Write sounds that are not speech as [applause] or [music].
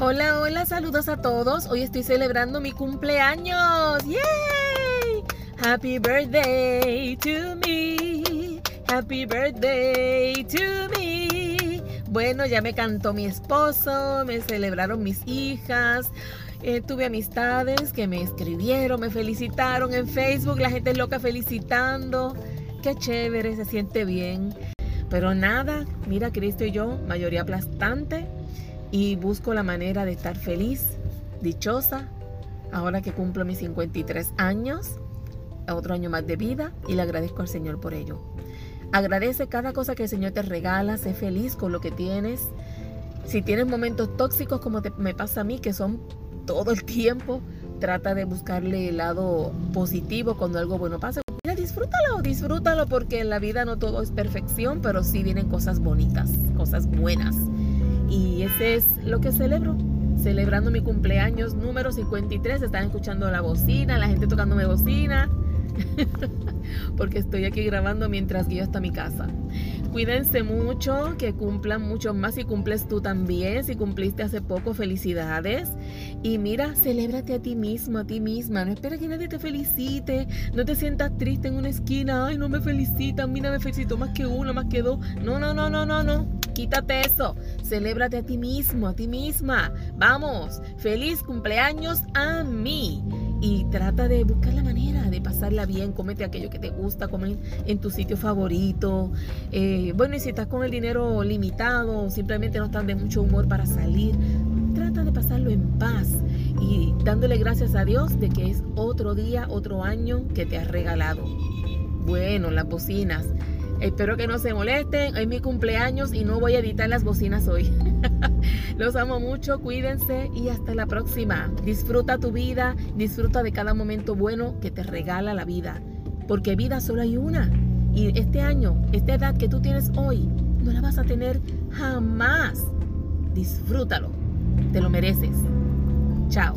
Hola, hola, saludos a todos. Hoy estoy celebrando mi cumpleaños. ¡Yay! Happy birthday to me. Happy birthday to me. Bueno, ya me cantó mi esposo, me celebraron mis hijas. Eh, tuve amistades que me escribieron, me felicitaron en Facebook, la gente loca felicitando. Qué chévere, se siente bien. Pero nada, mira Cristo y yo, mayoría aplastante, y busco la manera de estar feliz, dichosa, ahora que cumplo mis 53 años, otro año más de vida, y le agradezco al Señor por ello. Agradece cada cosa que el Señor te regala, sé feliz con lo que tienes. Si tienes momentos tóxicos como me pasa a mí, que son todo el tiempo, trata de buscarle el lado positivo cuando algo bueno pasa. Mira, disfrútalo, disfrútalo porque en la vida no todo es perfección, pero sí vienen cosas bonitas, cosas buenas. Y ese es lo que celebro. Celebrando mi cumpleaños número 53. Están escuchando la bocina, la gente tocándome bocina. [laughs] porque estoy aquí grabando mientras guío hasta mi casa. Cuídense mucho, que cumplan mucho más si cumples tú también, si cumpliste hace poco, felicidades. Y mira, celébrate a ti mismo, a ti misma. No espera que nadie te felicite. No te sientas triste en una esquina. Ay, no me felicitan. Mira, me felicitó más que uno, más que dos. No, no, no, no, no, no. Quítate eso. Celébrate a ti mismo, a ti misma. Vamos. Feliz cumpleaños a mí y trata de buscar la manera de pasarla bien, cómete aquello que te gusta, come en tu sitio favorito. Eh, bueno, y si estás con el dinero limitado, simplemente no estás de mucho humor para salir, trata de pasarlo en paz y dándole gracias a Dios de que es otro día, otro año que te ha regalado. Bueno, las bocinas. Espero que no se molesten. Es mi cumpleaños y no voy a editar las bocinas hoy. [laughs] Los amo mucho, cuídense y hasta la próxima. Disfruta tu vida, disfruta de cada momento bueno que te regala la vida. Porque vida solo hay una. Y este año, esta edad que tú tienes hoy, no la vas a tener jamás. Disfrútalo. Te lo mereces. Chao.